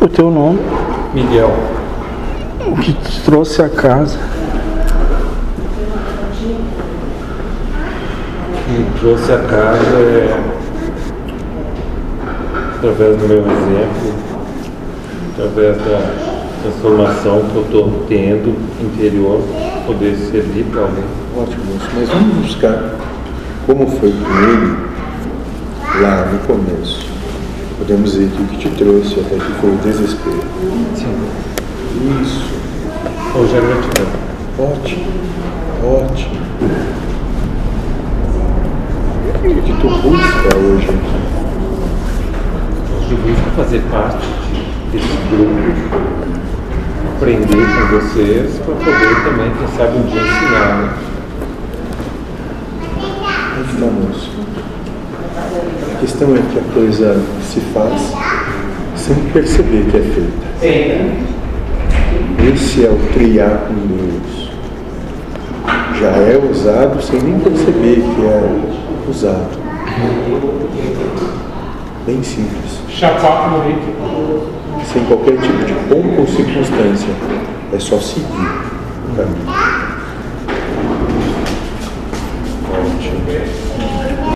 O teu nome? Miguel. O que te trouxe a casa? Me trouxe a casa é, através do meu exemplo, através da transformação que eu estou tendo interior, poder servir para alguém. Ótimo, moço. Mas vamos buscar como foi com ele lá no começo. Podemos dizer que o que te trouxe até que foi o desespero. Sim. Isso. Hoje é gratidão. Ótimo. Ótimo. O que tu busca hoje aqui? Eu busco fazer parte desse grupo, aprender com vocês, para poder também, quem sabe, um dia ensinar. Né? Moço. A questão é que a coisa se faz sem perceber que é feita. Esse é o triar com Deus. Já é usado sem nem perceber que é usado. Bem simples. Sem qualquer tipo de pompa ou circunstância. É só seguir o caminho. Ótimo.